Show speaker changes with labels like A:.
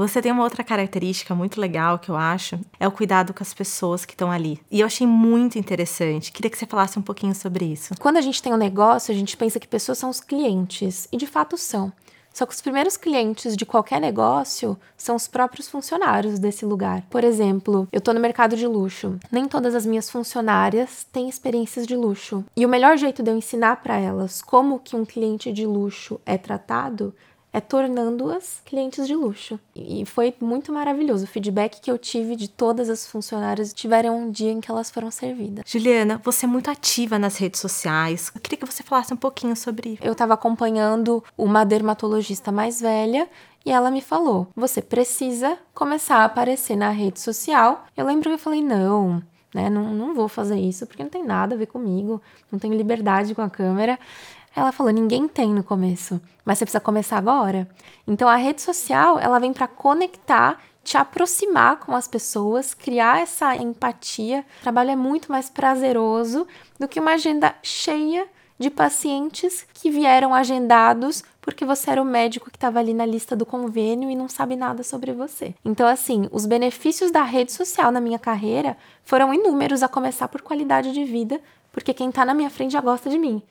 A: Você tem uma outra característica muito legal que eu acho, é o cuidado com as pessoas que estão ali. E eu achei muito interessante. Queria que você falasse um pouquinho sobre isso.
B: Quando a gente tem um negócio, a gente pensa que pessoas são os clientes, e de fato são. Só que os primeiros clientes de qualquer negócio são os próprios funcionários desse lugar. Por exemplo, eu tô no mercado de luxo. Nem todas as minhas funcionárias têm experiências de luxo. E o melhor jeito de eu ensinar para elas como que um cliente de luxo é tratado é tornando-as clientes de luxo. E foi muito maravilhoso. O feedback que eu tive de todas as funcionárias tiveram um dia em que elas foram servidas.
A: Juliana, você é muito ativa nas redes sociais. Eu queria que você falasse um pouquinho sobre isso.
B: Eu estava acompanhando uma dermatologista mais velha e ela me falou: você precisa começar a aparecer na rede social. Eu lembro que eu falei: não. Né, não, não vou fazer isso porque não tem nada a ver comigo, não tenho liberdade com a câmera. Ela falou: ninguém tem no começo, mas você precisa começar agora. Então a rede social, ela vem para conectar, te aproximar com as pessoas, criar essa empatia. O trabalho é muito mais prazeroso do que uma agenda cheia de pacientes que vieram agendados porque você era o médico que estava ali na lista do convênio e não sabe nada sobre você. Então, assim, os benefícios da rede social na minha carreira foram inúmeros, a começar por qualidade de vida, porque quem está na minha frente já gosta de mim.